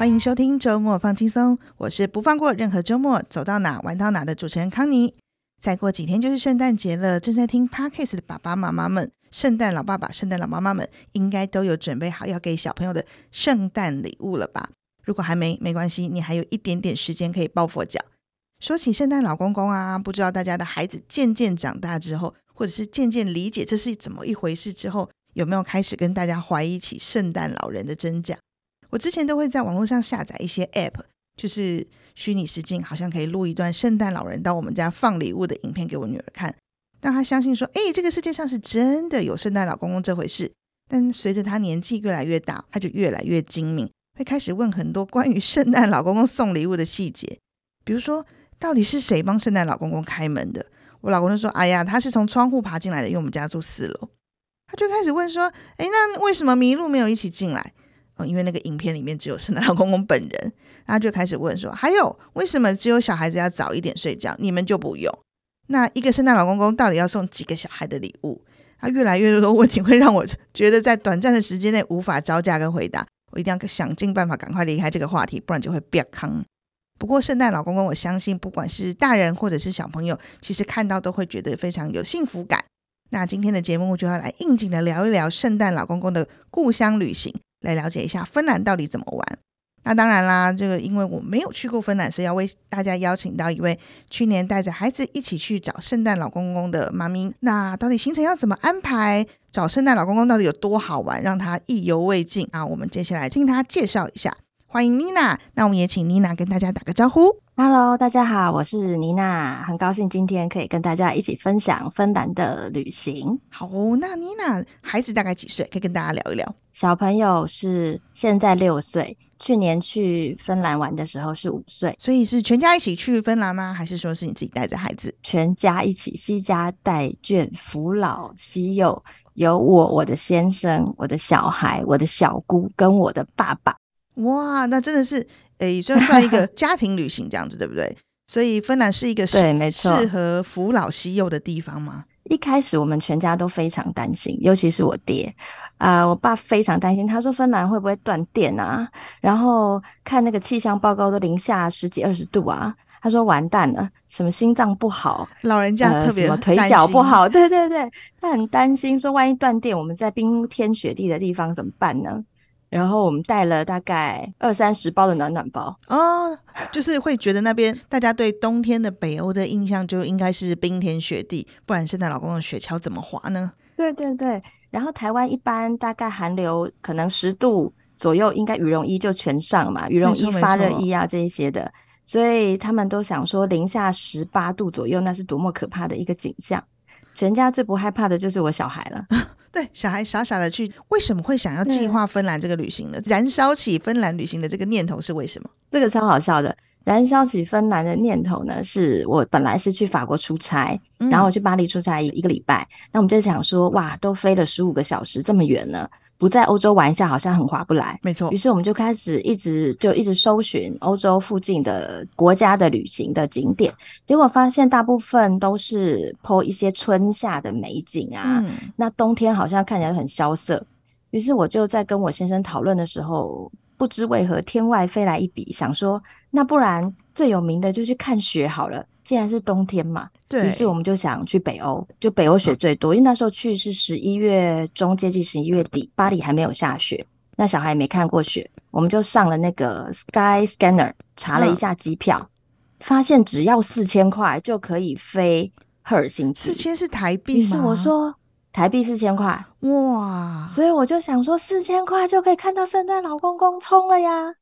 欢迎收听周末放轻松，我是不放过任何周末，走到哪玩到哪的主持人康妮。再过几天就是圣诞节了，正在听 Podcast 的爸爸妈妈们，圣诞老爸爸、圣诞老妈妈们，应该都有准备好要给小朋友的圣诞礼物了吧？如果还没，没关系，你还有一点点时间可以抱佛脚。说起圣诞老公公啊，不知道大家的孩子渐渐长大之后，或者是渐渐理解这是怎么一回事之后，有没有开始跟大家怀疑起圣诞老人的真假？我之前都会在网络上下载一些 App，就是虚拟实境，好像可以录一段圣诞老人到我们家放礼物的影片给我女儿看，让她相信说，哎，这个世界上是真的有圣诞老公公这回事。但随着她年纪越来越大，她就越来越精明，会开始问很多关于圣诞老公公送礼物的细节，比如说到底是谁帮圣诞老公公开门的？我老公就说，哎呀，他是从窗户爬进来的，因为我们家住四楼。他就开始问说，哎，那为什么麋鹿没有一起进来？因为那个影片里面只有圣诞老公公本人，然后就开始问说：“还有，为什么只有小孩子要早一点睡觉，你们就不用？那一个圣诞老公公到底要送几个小孩的礼物？”他越来越多的问题会让我觉得在短暂的时间内无法招架跟回答，我一定要想尽办法赶快离开这个话题，不然就会变康。不过圣诞老公公，我相信不管是大人或者是小朋友，其实看到都会觉得非常有幸福感。那今天的节目就要来应景的聊一聊圣诞老公公的故乡旅行。来了解一下芬兰到底怎么玩。那当然啦，这个因为我没有去过芬兰，所以要为大家邀请到一位去年带着孩子一起去找圣诞老公公的妈咪。那到底行程要怎么安排？找圣诞老公公到底有多好玩，让他意犹未尽啊？我们接下来听他介绍一下。欢迎妮娜，那我们也请妮娜跟大家打个招呼。Hello，大家好，我是妮娜，很高兴今天可以跟大家一起分享芬兰的旅行。好，那妮娜孩子大概几岁？可以跟大家聊一聊。小朋友是现在六岁，去年去芬兰玩的时候是五岁，所以是全家一起去芬兰吗？还是说是你自己带着孩子？全家一起，西家带眷，扶老携幼，有我、我的先生、我的小孩、我的小姑跟我的爸爸。哇，那真的是。诶，算算一个 家庭旅行这样子，对不对？所以芬兰是一个对，没错，适合扶老携幼的地方吗？一开始我们全家都非常担心，尤其是我爹啊、呃，我爸非常担心，他说芬兰会不会断电啊？然后看那个气象报告都零下十几二十度啊，他说完蛋了，什么心脏不好，老人家特别、呃、什么腿脚不好，对对对，他很担心，说万一断电，我们在冰天雪地的地方怎么办呢？然后我们带了大概二三十包的暖暖包哦，就是会觉得那边大家对冬天的北欧的印象就应该是冰天雪地，不然圣诞老公的雪橇怎么滑呢？对对对，然后台湾一般大概寒流可能十度左右，应该羽绒衣就全上嘛，羽绒衣、发热衣啊这一些的，所以他们都想说零下十八度左右那是多么可怕的一个景象。全家最不害怕的就是我小孩了。对，小孩傻傻的去，为什么会想要计划芬兰这个旅行呢？燃烧起芬兰旅行的这个念头是为什么？这个超好笑的，燃烧起芬兰的念头呢，是我本来是去法国出差，然后我去巴黎出差一个礼拜，那、嗯、我们就想说，哇，都飞了十五个小时，这么远呢。不在欧洲玩一下好像很划不来，没错。于是我们就开始一直就一直搜寻欧洲附近的国家的旅行的景点，结果发现大部分都是 po 一些春夏的美景啊，嗯、那冬天好像看起来很萧瑟。于是我就在跟我先生讨论的时候，不知为何天外飞来一笔，想说那不然最有名的就去看雪好了。既然是冬天嘛，对，于是我们就想去北欧，就北欧雪最多，嗯、因为那时候去是十一月中，接近十一月底，巴黎还没有下雪，那小孩也没看过雪，我们就上了那个 Sky Scanner 查了一下机票，嗯、发现只要四千块就可以飞赫尔辛基，四千是台币吗？于是我说台币四千块，哇！所以我就想说四千块就可以看到圣诞老公公冲了呀，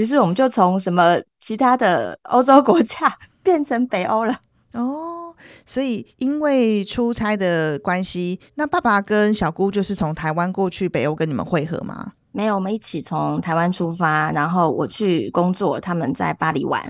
于是我们就从什么其他的欧洲国家。变成北欧了哦，所以因为出差的关系，那爸爸跟小姑就是从台湾过去北欧跟你们会合吗？没有，我们一起从台湾出发，然后我去工作，他们在巴黎玩，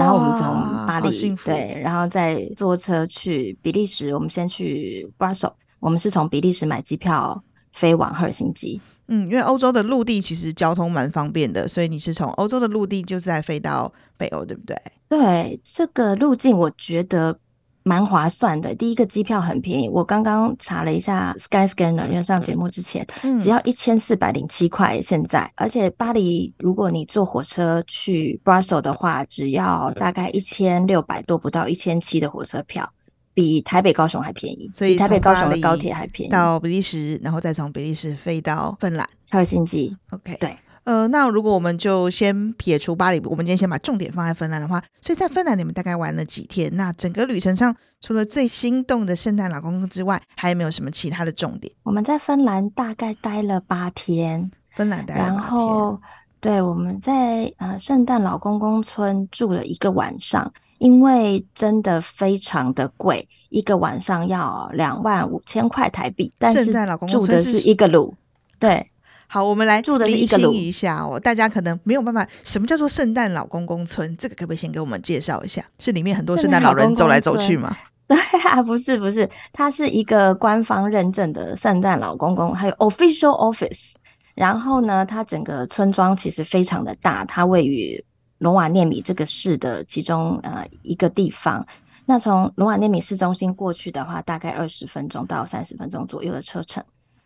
然后我们从巴黎对，然后再坐车去比利时。我们先去 Brussels，我们是从比利时买机票飞往赫尔辛基。嗯，因为欧洲的陆地其实交通蛮方便的，所以你是从欧洲的陆地就是在飞到北欧，对不对？对，这个路径我觉得蛮划算的。第一个机票很便宜，我刚刚查了一下 Skyscanner，因为上节目之前，嗯、只要一千四百零七块。现在，而且巴黎，如果你坐火车去 Brussels 的话，只要大概一千六百多，不到一千七的火车票，比台北高雄还便宜。所以台北高雄的高铁还便宜。到比利时，然后再从比利时飞到芬兰，赫尔辛基。OK，对。呃，那如果我们就先撇除巴黎，我们今天先把重点放在芬兰的话，所以在芬兰你们大概玩了几天？那整个旅程上，除了最心动的圣诞老公公之外，还有没有什么其他的重点？我们在芬兰大概待了八天，芬兰待了八天。然后，对，我们在呃圣诞老公公村住了一个晚上，因为真的非常的贵，一个晚上要两万五千块台币，但是住的是一个鲁，对。好，我们来厘清一下哦。大家可能没有办法，什么叫做圣诞老公公村？这个可不可以先给我们介绍一下？是里面很多圣诞老人走来走去吗？对啊，不是不是，它是一个官方认证的圣诞老公公，还有 official office。然后呢，它整个村庄其实非常的大，它位于罗瓦涅米这个市的其中呃一个地方。那从龙瓦涅米市中心过去的话，大概二十分钟到三十分钟左右的车程。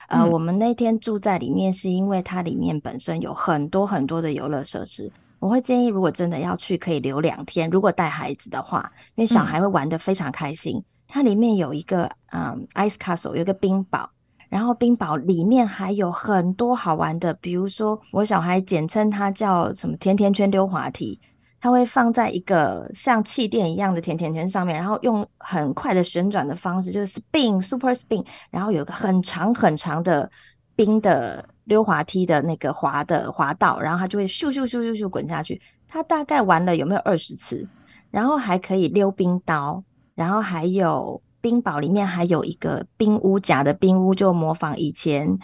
呃，我们那天住在里面，是因为它里面本身有很多很多的游乐设施。我会建议，如果真的要去，可以留两天。如果带孩子的话，因为小孩会玩得非常开心。它里面有一个嗯，Ice Castle，有一个冰堡，然后冰堡里面还有很多好玩的，比如说我小孩简称它叫什么“甜甜圈溜滑梯”。它会放在一个像气垫一样的甜甜圈上面，然后用很快的旋转的方式，就是 spin super spin，然后有个很长很长的冰的溜滑梯的那个滑的滑道，然后它就会咻咻咻咻咻滚下去。它大概玩了有没有二十次？然后还可以溜冰刀，然后还有冰堡里面还有一个冰屋，假的冰屋，就模仿以前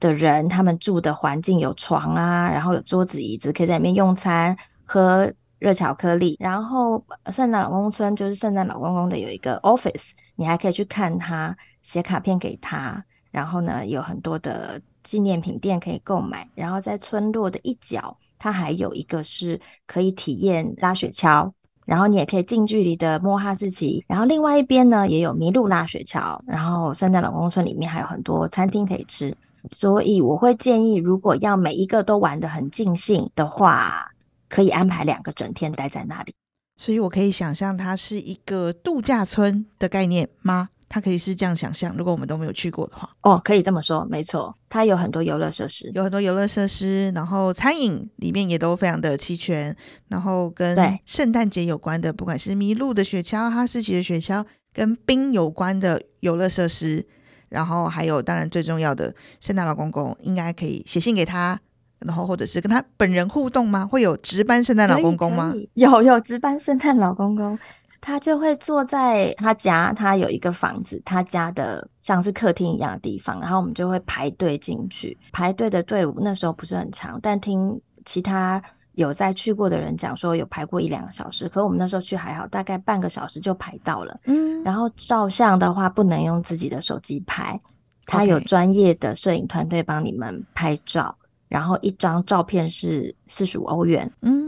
的人他们住的环境，有床啊，然后有桌子椅子，可以在里面用餐喝。热巧克力，然后圣诞老公村就是圣诞老公公的有一个 office，你还可以去看他，写卡片给他，然后呢有很多的纪念品店可以购买，然后在村落的一角，它还有一个是可以体验拉雪橇，然后你也可以近距离的摸哈士奇，然后另外一边呢也有麋鹿拉雪橇，然后圣诞老公公村里面还有很多餐厅可以吃，所以我会建议，如果要每一个都玩得很尽兴的话。可以安排两个整天待在那里，所以我可以想象它是一个度假村的概念吗？它可以是这样想象，如果我们都没有去过的话。哦，可以这么说，没错，它有很多游乐设施，有很多游乐设施，然后餐饮里面也都非常的齐全，然后跟圣诞节有关的，不管是麋鹿的雪橇、哈士奇的雪橇，跟冰有关的游乐设施，然后还有当然最重要的圣诞老公公，应该可以写信给他。然后，或者是跟他本人互动吗？会有值班圣诞老公公吗？有有值班圣诞老公公，他就会坐在他家，他有一个房子，他家的像是客厅一样的地方，然后我们就会排队进去。排队的队伍那时候不是很长，但听其他有在去过的人讲说，有排过一两个小时。可我们那时候去还好，大概半个小时就排到了。嗯，然后照相的话不能用自己的手机拍，他有专业的摄影团队帮你们拍照。然后一张照片是四十五欧元，嗯，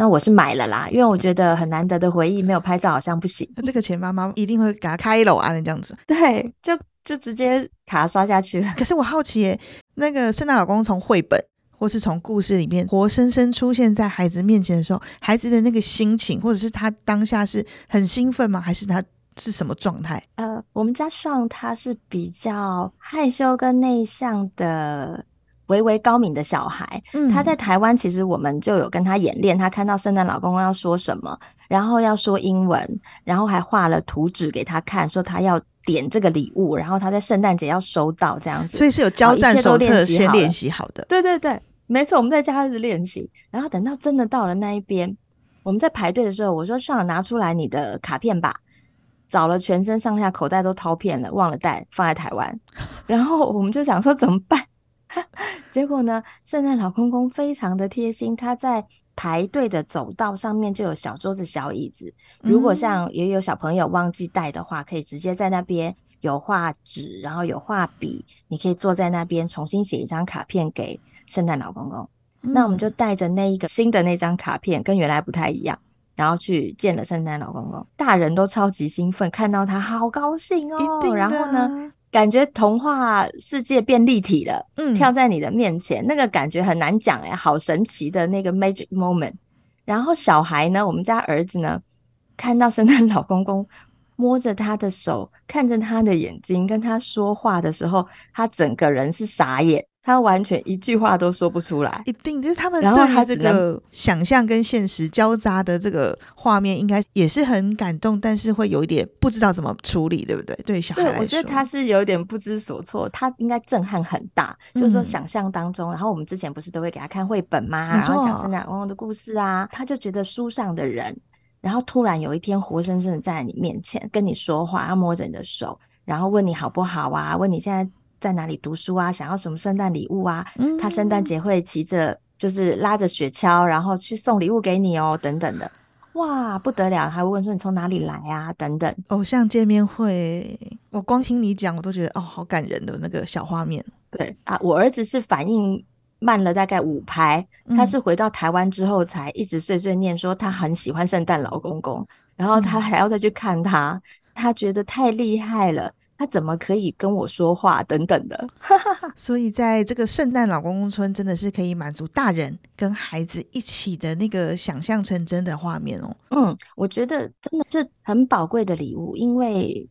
那我是买了啦，因为我觉得很难得的回忆，没有拍照好像不行。那这个钱妈妈一定会给他开楼啊，这样子。对，就就直接卡刷下去了。可是我好奇耶，那个圣诞老公公从绘本或是从故事里面活生生出现在孩子面前的时候，孩子的那个心情，或者是他当下是很兴奋吗？还是他是什么状态？呃，我们家上他是比较害羞跟内向的。微微高敏的小孩，嗯、他在台湾其实我们就有跟他演练，他看到圣诞老公公要说什么，然后要说英文，然后还画了图纸给他看，说他要点这个礼物，然后他在圣诞节要收到这样子。所以是有交战手册先练习好的。对对对，没错，我们在家里练习，然后等到真的到了那一边，我们在排队的时候，我说上拿出来你的卡片吧，找了全身上下口袋都掏遍了，忘了带，放在台湾，然后我们就想说怎么办？结果呢，圣诞老公公非常的贴心，他在排队的走道上面就有小桌子、小椅子。如果像也有小朋友忘记带的话，可以直接在那边有画纸，然后有画笔，你可以坐在那边重新写一张卡片给圣诞老公公。那我们就带着那一个新的那张卡片，跟原来不太一样。然后去见了圣诞老公公，大人都超级兴奋，看到他好高兴哦。然后呢，感觉童话世界变立体了，嗯，跳在你的面前，那个感觉很难讲哎，好神奇的那个 magic moment。然后小孩呢，我们家儿子呢，看到圣诞老公公摸着他的手，看着他的眼睛，跟他说话的时候，他整个人是傻眼。他完全一句话都说不出来，一定就是他们对他这个想象跟现实交杂的这个画面，应该也是很感动，但是会有一点不知道怎么处理，对不对？对小孩来说，我觉得他是有点不知所措，他应该震撼很大，嗯、就是说想象当中。然后我们之前不是都会给他看绘本吗？然后讲圣诞老公公的故事啊，他就觉得书上的人，然后突然有一天活生生的站在你面前跟你说话，要摸着你的手，然后问你好不好啊？问你现在。在哪里读书啊？想要什么圣诞礼物啊？嗯、他圣诞节会骑着，就是拉着雪橇，然后去送礼物给你哦，等等的，哇，不得了！还会问说你从哪里来啊？等等，偶像见面会，我光听你讲，我都觉得哦，好感人的那个小画面。对啊，我儿子是反应慢了大概五拍，他是回到台湾之后才一直碎碎念说他很喜欢圣诞老公公，然后他还要再去看他，嗯、他觉得太厉害了。他怎么可以跟我说话？等等的，所以在这个圣诞老公公村，真的是可以满足大人跟孩子一起的那个想象成真的画面哦。嗯，我觉得真的是很宝贵的礼物，因为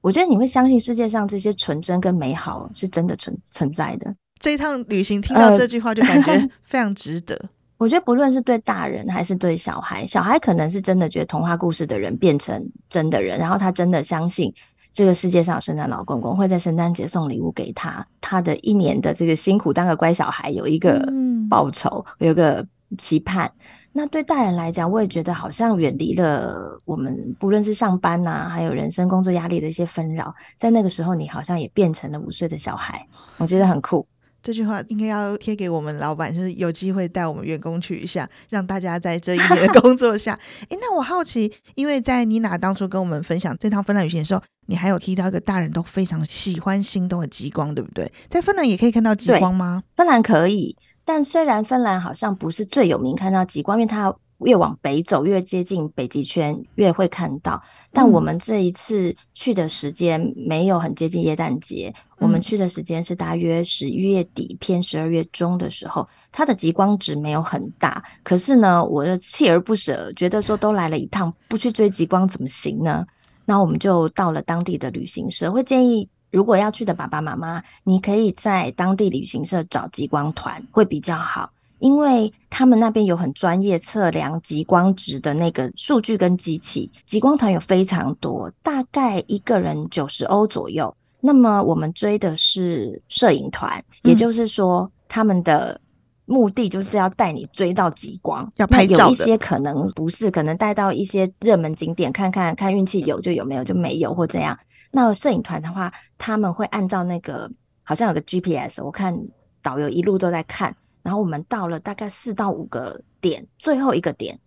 我觉得你会相信世界上这些纯真跟美好是真的存存在的。这一趟旅行听到这句话，就感觉 非常值得。呃、我觉得不论是对大人还是对小孩，小孩可能是真的觉得童话故事的人变成真的人，然后他真的相信。这个世界上，圣诞老公公会在圣诞节送礼物给他，他的一年的这个辛苦当个乖小孩有一个报酬，嗯、有一个期盼。那对大人来讲，我也觉得好像远离了我们，不论是上班呐、啊，还有人生工作压力的一些纷扰，在那个时候，你好像也变成了五岁的小孩，我觉得很酷。这句话应该要贴给我们老板，就是有机会带我们员工去一下，让大家在这一年的工作下。哎，那我好奇，因为在妮娜当初跟我们分享这趟芬兰旅行的时候，你还有提到一个大人都非常喜欢心动的极光，对不对？在芬兰也可以看到极光吗？芬兰可以，但虽然芬兰好像不是最有名看到极光，因为它。越往北走，越接近北极圈，越会看到。但我们这一次去的时间没有很接近耶诞节，嗯、我们去的时间是大约十一月底偏十二月中的时候，它的极光值没有很大。可是呢，我就锲而不舍，觉得说都来了一趟，不去追极光怎么行呢？那我们就到了当地的旅行社，会建议如果要去的爸爸妈妈，你可以在当地旅行社找极光团，会比较好。因为他们那边有很专业测量极光值的那个数据跟机器，极光团有非常多，大概一个人九十欧左右。那么我们追的是摄影团，也就是说他们的目的就是要带你追到极光，要拍照有一些可能不是，可能带到一些热门景点看看，看运气有就有，没有就没有或这样。那摄影团的话，他们会按照那个好像有个 GPS，我看导游一路都在看。然后我们到了大概四到五个点，最后一个点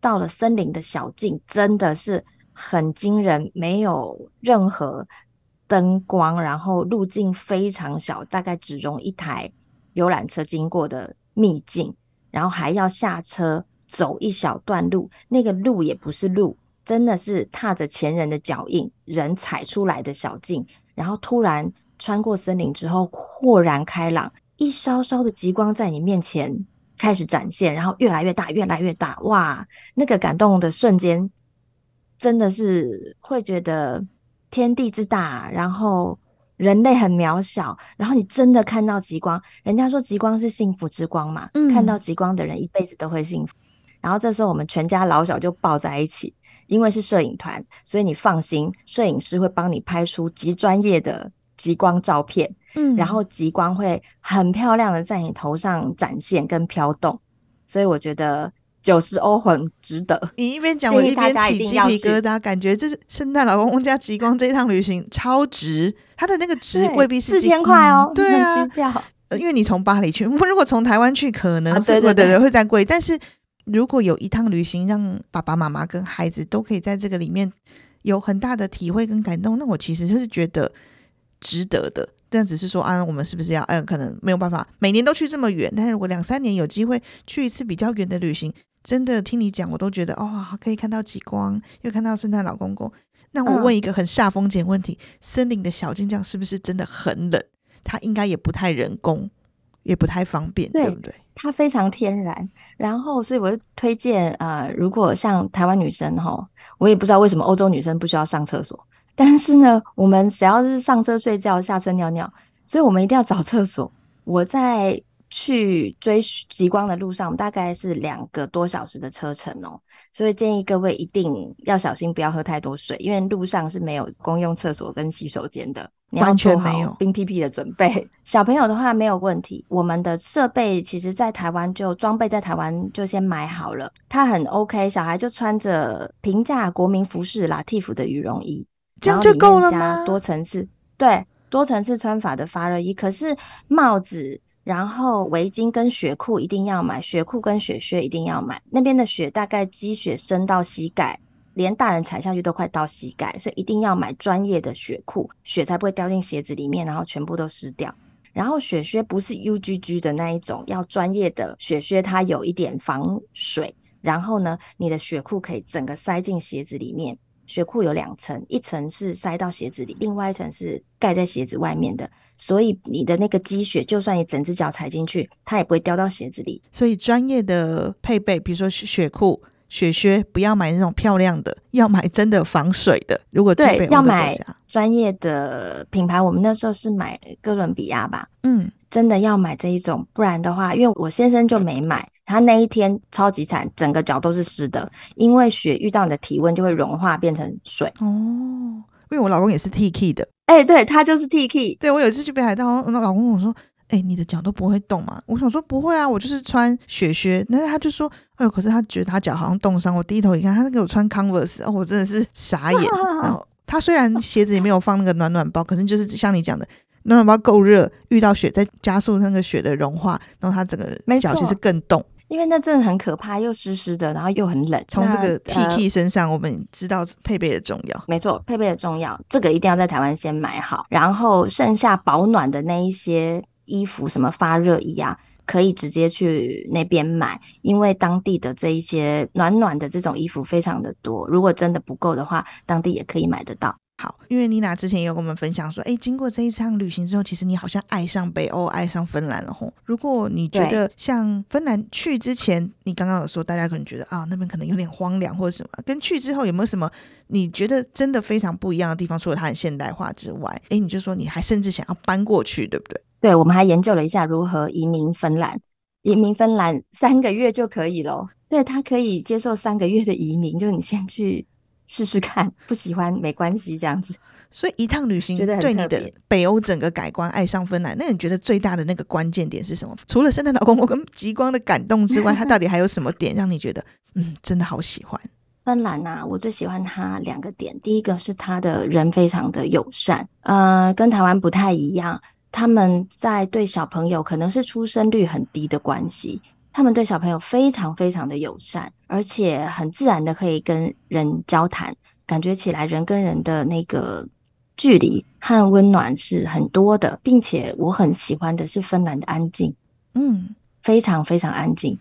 到了森林的小径，真的是很惊人，没有任何灯光，然后路径非常小，大概只容一台游览车经过的秘境，然后还要下车走一小段路，那个路也不是路，真的是踏着前人的脚印，人踩出来的小径，然后突然穿过森林之后，豁然开朗。一稍稍的极光在你面前开始展现，然后越来越大，越来越大，哇！那个感动的瞬间，真的是会觉得天地之大，然后人类很渺小，然后你真的看到极光，人家说极光是幸福之光嘛，嗯，看到极光的人一辈子都会幸福。然后这时候我们全家老小就抱在一起，因为是摄影团，所以你放心，摄影师会帮你拍出极专业的极光照片。嗯，然后极光会很漂亮的在你头上展现跟飘动，所以我觉得九十欧很值得。你一边讲，我一边起鸡皮疙瘩，感觉这是圣诞老公公加极光这一趟旅行超值。它的那个值未必是四千块哦，对啊，因为你从巴黎去，如果从台湾去，可能是、啊、对，对，对对对会再贵。但是如果有一趟旅行，让爸爸妈妈跟孩子都可以在这个里面有很大的体会跟感动，那我其实就是觉得值得的。这样只是说啊，我们是不是要？嗯，可能没有办法每年都去这么远，但是如果两三年有机会去一次比较远的旅行，真的听你讲，我都觉得哦，可以看到极光，又看到圣诞老公公。那我问一个很煞风景问题：嗯、森林的小径这样是不是真的很冷？它应该也不太人工，也不太方便，对，对不对？它非常天然。然后，所以我就推荐呃，如果像台湾女生哈，我也不知道为什么欧洲女生不需要上厕所，但是呢，我们只要是上车睡觉、下车尿尿，所以我们一定要找厕所。我在。去追极光的路上大概是两个多小时的车程哦，所以建议各位一定要小心，不要喝太多水，因为路上是没有公用厕所跟洗手间的，你要做好冰屁屁的准备。小朋友的话没有问题，我们的设备其实在台湾就装备在台湾就先买好了，它很 OK，小孩就穿着平价国民服饰 Latif 的羽绒衣，这样就够了吗？多层次，对，多层次穿法的发热衣，可是帽子。然后围巾跟雪裤一定要买，雪裤跟雪靴一定要买。那边的雪大概积雪深到膝盖，连大人踩下去都快到膝盖，所以一定要买专业的雪裤，雪才不会掉进鞋子里面，然后全部都湿掉。然后雪靴不是 UGG 的那一种，要专业的雪靴，它有一点防水。然后呢，你的雪裤可以整个塞进鞋子里面。雪裤有两层，一层是塞到鞋子里，另外一层是盖在鞋子外面的。所以你的那个积雪，就算你整只脚踩进去，它也不会掉到鞋子里。所以专业的配备，比如说雪裤、雪靴，不要买那种漂亮的，要买真的防水的。如果对，要买专业的品牌，我们那时候是买哥伦比亚吧。嗯，真的要买这一种，不然的话，因为我先生就没买，他那一天超级惨，整个脚都是湿的，因为雪遇到你的体温就会融化变成水。哦，因为我老公也是 T-K 的。哎、欸，对，他就是 T-K。对，我有一次去北海道，我老公跟我说：“哎、欸，你的脚都不会动吗？”我想说：“不会啊，我就是穿雪靴。”那他就说：“哎呦，可是他觉得他脚好像冻伤。”我低头一看，他给我穿 Converse，哦，我真的是傻眼。然后他虽然鞋子里没有放那个暖暖包，可是就是像你讲的，暖暖包够热，遇到雪再加速那个雪的融化，然后他整个脚其实更冻。因为那真的很可怕，又湿湿的，然后又很冷。从这个 T-K 身上，我们知道配备的重要。没错，配备的重要，这个一定要在台湾先买好。然后剩下保暖的那一些衣服，什么发热衣啊，可以直接去那边买，因为当地的这一些暖暖的这种衣服非常的多。如果真的不够的话，当地也可以买得到。好，因为妮娜之前也有跟我们分享说，哎，经过这一场旅行之后，其实你好像爱上北欧，爱上芬兰了吼。如果你觉得像芬兰去之前，你刚刚有说大家可能觉得啊，那边可能有点荒凉或者什么，跟去之后有没有什么你觉得真的非常不一样的地方？除了它很现代化之外，哎，你就说你还甚至想要搬过去，对不对？对，我们还研究了一下如何移民芬兰，移民芬兰三个月就可以咯。对，他可以接受三个月的移民，就你先去。试试看，不喜欢没关系，这样子。所以一趟旅行对你的北欧整个改观，爱上芬兰，那你觉得最大的那个关键点是什么？除了圣诞老公公跟极光的感动之外，它到底还有什么点让你觉得，嗯，真的好喜欢？芬兰啊，我最喜欢它两个点，第一个是它的人非常的友善，呃，跟台湾不太一样，他们在对小朋友可能是出生率很低的关系。他们对小朋友非常非常的友善，而且很自然的可以跟人交谈，感觉起来人跟人的那个距离和温暖是很多的，并且我很喜欢的是芬兰的安静，嗯，非常非常安静，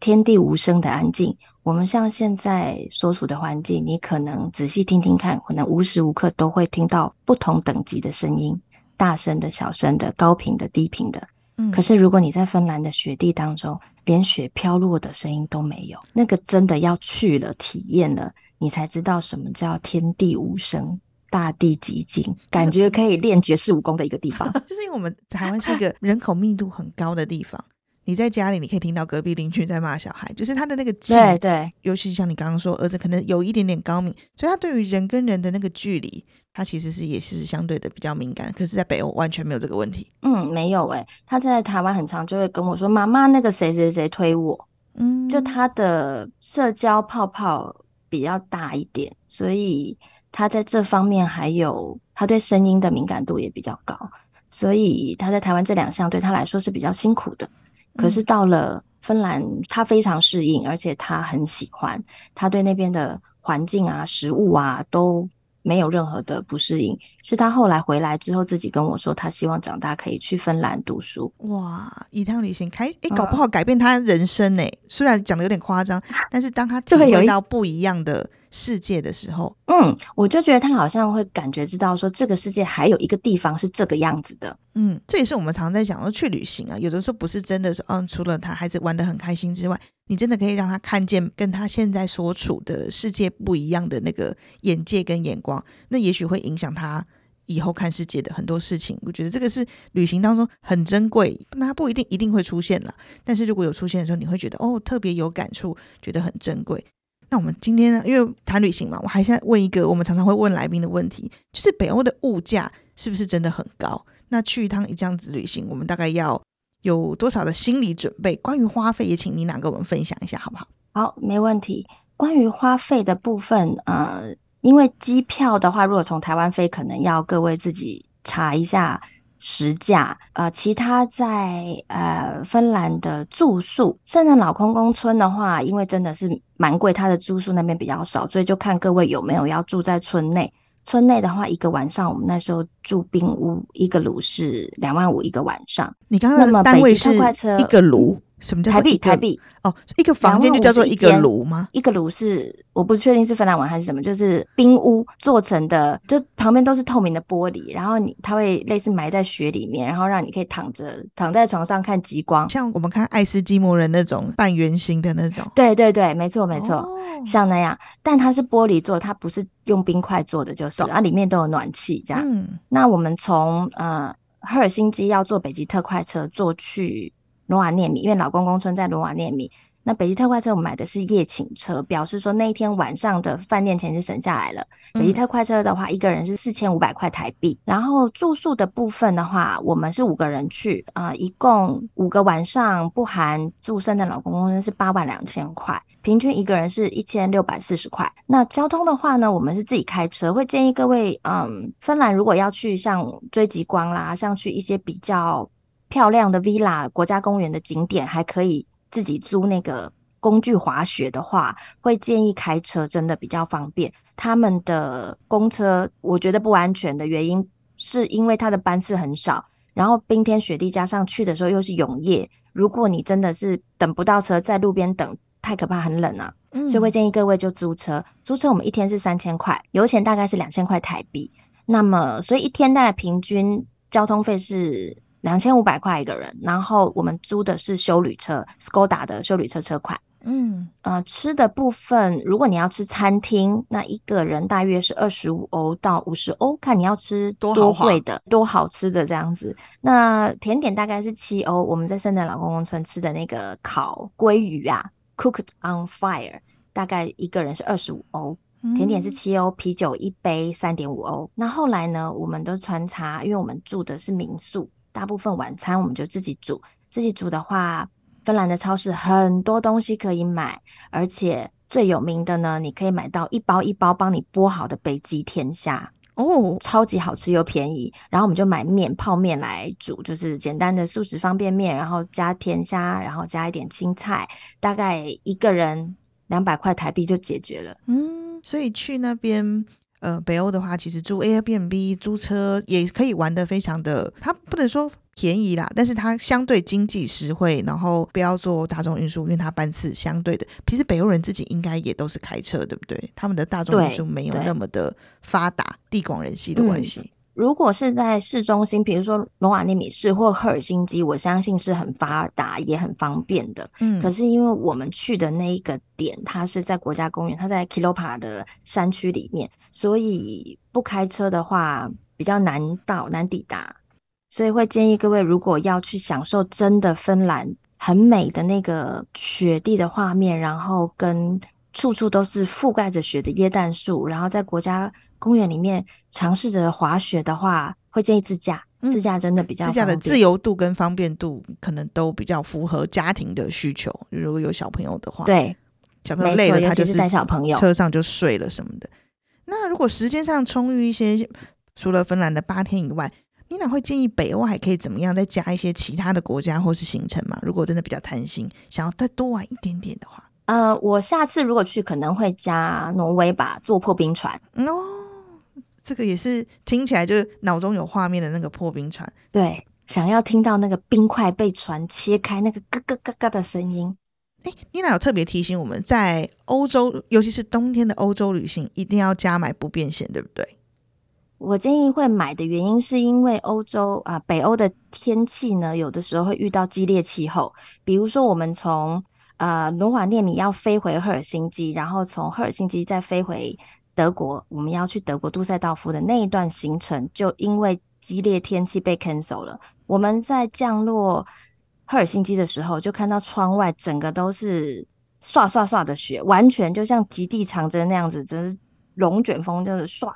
天地无声的安静。我们像现在所处的环境，你可能仔细听听看，可能无时无刻都会听到不同等级的声音，大声的、小声的、高频的、低频的。可是如果你在芬兰的雪地当中，连雪飘落的声音都没有，那个真的要去了体验了，你才知道什么叫天地无声、大地极静，感觉可以练绝世武功的一个地方。就是因为我们台湾是一个人口密度很高的地方，你在家里你可以听到隔壁邻居在骂小孩，就是他的那个对对，尤其像你刚刚说，儿子可能有一点点高敏，所以他对于人跟人的那个距离。他其实是也是相对的比较敏感，可是，在北欧完全没有这个问题。嗯，没有诶、欸，他在台湾很常就会跟我说：“妈妈，那个谁谁谁推我。”嗯，就他的社交泡泡比较大一点，所以他在这方面还有他对声音的敏感度也比较高，所以他在台湾这两项对他来说是比较辛苦的。可是到了芬兰，他非常适应，而且他很喜欢，他对那边的环境啊、食物啊都。没有任何的不适应，是他后来回来之后自己跟我说，他希望长大可以去芬兰读书。哇，一趟旅行开，哎，搞不好改变他人生呢、欸。嗯、虽然讲的有点夸张，但是当他体会到不一样的世界的时候，嗯，我就觉得他好像会感觉知道说，这个世界还有一个地方是这个样子的。嗯，这也是我们常常在讲说去旅行啊，有的时候不是真的是，嗯，除了他孩子玩的很开心之外。你真的可以让他看见跟他现在所处的世界不一样的那个眼界跟眼光，那也许会影响他以后看世界的很多事情。我觉得这个是旅行当中很珍贵，那他不一定一定会出现了，但是如果有出现的时候，你会觉得哦，特别有感触，觉得很珍贵。那我们今天呢，因为谈旅行嘛，我还想问一个我们常常会问来宾的问题，就是北欧的物价是不是真的很高？那去一趟一这样子旅行，我们大概要有多少的心理准备？关于花费，也请你娜跟我们分享一下，好不好？好，没问题。关于花费的部分，呃，因为机票的话，如果从台湾飞，可能要各位自己查一下实价。呃，其他在呃芬兰的住宿，圣诞老公公村的话，因为真的是蛮贵，它的住宿那边比较少，所以就看各位有没有要住在村内。村内的话，一个晚上我们那时候住冰屋，一个炉是两万五一个晚上。你刚刚的单位是一个炉？什么叫台币？台币哦，一个房间就叫做一个炉吗？一个炉是我不确定是芬兰碗还是什么，就是冰屋做成的，就旁边都是透明的玻璃，然后你它会类似埋在雪里面，然后让你可以躺着躺在床上看极光，像我们看爱斯基摩人那种半圆形的那种。对对对，没错没错，哦、像那样，但它是玻璃做，它不是用冰块做的，就是啊，里面都有暖气这样。嗯，那我们从呃赫尔辛基要坐北极特快车坐去。罗瓦涅米，因为老公公村在罗瓦涅米，那北极特快车我们买的是夜请车，表示说那一天晚上的饭店钱是省下来了。嗯、北极特快车的话，一个人是四千五百块台币。然后住宿的部分的话，我们是五个人去，啊、呃，一共五个晚上不含住圣诞老公公村是八万两千块，平均一个人是一千六百四十块。那交通的话呢，我们是自己开车，会建议各位，嗯，芬兰如果要去像追极光啦，像去一些比较。漂亮的 villa 国家公园的景点，还可以自己租那个工具滑雪的话，会建议开车，真的比较方便。他们的公车我觉得不安全的原因，是因为它的班次很少，然后冰天雪地加上去的时候又是永夜，如果你真的是等不到车，在路边等，太可怕，很冷啊。嗯、所以会建议各位就租车，租车我们一天是三千块，油钱大概是两千块台币。那么所以一天大概平均交通费是。两千五百块一个人，然后我们租的是修旅车，Skoda 的修旅车车款。嗯，呃，吃的部分，如果你要吃餐厅，那一个人大约是二十五欧到五十欧，看你要吃多贵的，多好吃的这样子。那甜点大概是七欧，我们在圣诞老公公村吃的那个烤鲑鱼啊，Cooked on Fire，大概一个人是二十五欧，甜点是七欧，啤酒一杯三点五欧。那后来呢，我们都穿插，因为我们住的是民宿。大部分晚餐我们就自己煮，自己煮的话，芬兰的超市很多东西可以买，而且最有名的呢，你可以买到一包一包帮你剥好的北极甜虾哦，超级好吃又便宜。然后我们就买面泡面来煮，就是简单的素食方便面，然后加甜虾，然后加一点青菜，大概一个人两百块台币就解决了。嗯，所以去那边。呃，北欧的话，其实租 Airbnb 租车也可以玩得非常的，它不能说便宜啦，但是它相对经济实惠，然后不要坐大众运输，因为它班次相对的，其实北欧人自己应该也都是开车，对不对？他们的大众运输没有那么的发达，地广人稀的关系。嗯如果是在市中心，比如说罗瓦涅米市或赫尔辛基，我相信是很发达也很方便的。嗯，可是因为我们去的那一个点，它是在国家公园，它在 Kilopa 的山区里面，所以不开车的话比较难到难抵达。所以会建议各位，如果要去享受真的芬兰很美的那个雪地的画面，然后跟处处都是覆盖着雪的椰蛋树，然后在国家公园里面尝试着滑雪的话，会建议自驾。自驾真的比较自驾的自由度跟方便度，可能都比较符合家庭的需求。如果有小朋友的话，对，小朋友累了，他就是带小朋友车上就睡了什么的。那如果时间上充裕一些，除了芬兰的八天以外，你哪会建议北欧还可以怎么样再加一些其他的国家或是行程吗？如果真的比较贪心，想要再多玩一点点的话。呃，我下次如果去可能会加挪威吧，坐破冰船。哦，这个也是听起来就是脑中有画面的那个破冰船。对，想要听到那个冰块被船切开那个咯咯咯咯的声音。哎，妮娜有特别提醒我们在欧洲，尤其是冬天的欧洲旅行，一定要加买不便险，对不对？我建议会买的原因是因为欧洲啊，北欧的天气呢，有的时候会遇到激烈气候，比如说我们从呃罗瓦涅米要飞回赫尔辛基，然后从赫尔辛基再飞回。德国，我们要去德国杜塞道夫的那一段行程，就因为激烈天气被 cancel 了。我们在降落赫尔辛基的时候，就看到窗外整个都是刷刷刷的雪，完全就像极地长征那样子，真是龙卷风就是刷，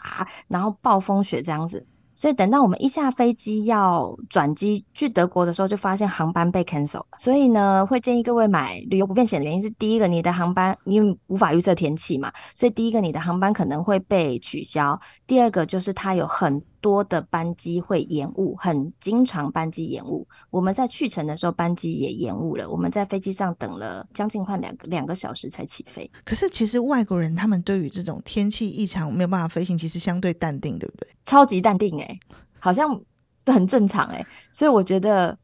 然后暴风雪这样子。所以等到我们一下飞机要转机去德国的时候，就发现航班被 cancel 了。所以呢，会建议各位买旅游不便险的原因是：第一个，你的航班因为无法预测天气嘛，所以第一个你的航班可能会被取消；第二个就是它有很多的班机会延误，很经常班机延误。我们在去程的时候班机也延误了，我们在飞机上等了将近快两个两个小时才起飞。可是其实外国人他们对于这种天气异常没有办法飞行，其实相对淡定，对不对？超级淡定诶、欸，好像都很正常诶、欸。所以我觉得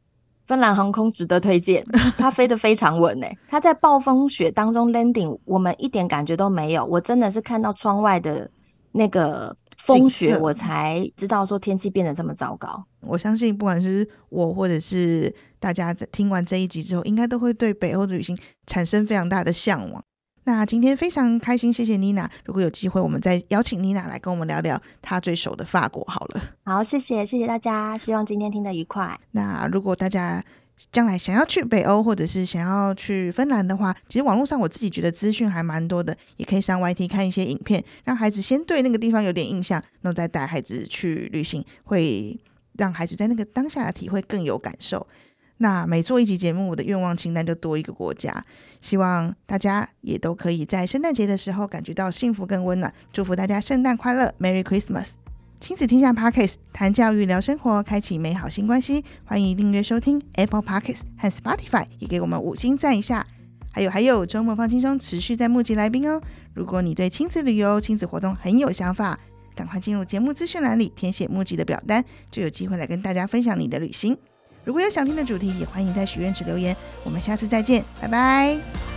芬兰航空值得推荐，它飞得非常稳诶、欸。它在暴风雪当中 landing，我们一点感觉都没有。我真的是看到窗外的那个。风雪，我才知道说天气变得这么糟糕。我相信，不管是我或者是大家在听完这一集之后，应该都会对北欧的旅行产生非常大的向往。那今天非常开心，谢谢妮娜。如果有机会，我们再邀请妮娜来跟我们聊聊她最熟的法国好了。好，谢谢，谢谢大家。希望今天听得愉快。那如果大家将来想要去北欧，或者是想要去芬兰的话，其实网络上我自己觉得资讯还蛮多的，也可以上 YT 看一些影片，让孩子先对那个地方有点印象，然后再带孩子去旅行，会让孩子在那个当下的体会更有感受。那每做一集节目，我的愿望清单就多一个国家，希望大家也都可以在圣诞节的时候感觉到幸福跟温暖。祝福大家圣诞快乐，Merry Christmas！亲子天下 Podcast 谈教育聊生活，开启美好新关系。欢迎订阅收听 Apple Podcast 和 Spotify，也给我们五星赞一下。还有还有，周末放轻松，持续在募集来宾哦。如果你对亲子旅游、亲子活动很有想法，赶快进入节目资讯栏里填写募集的表单，就有机会来跟大家分享你的旅行。如果有想听的主题，也欢迎在许愿池留言。我们下次再见，拜拜。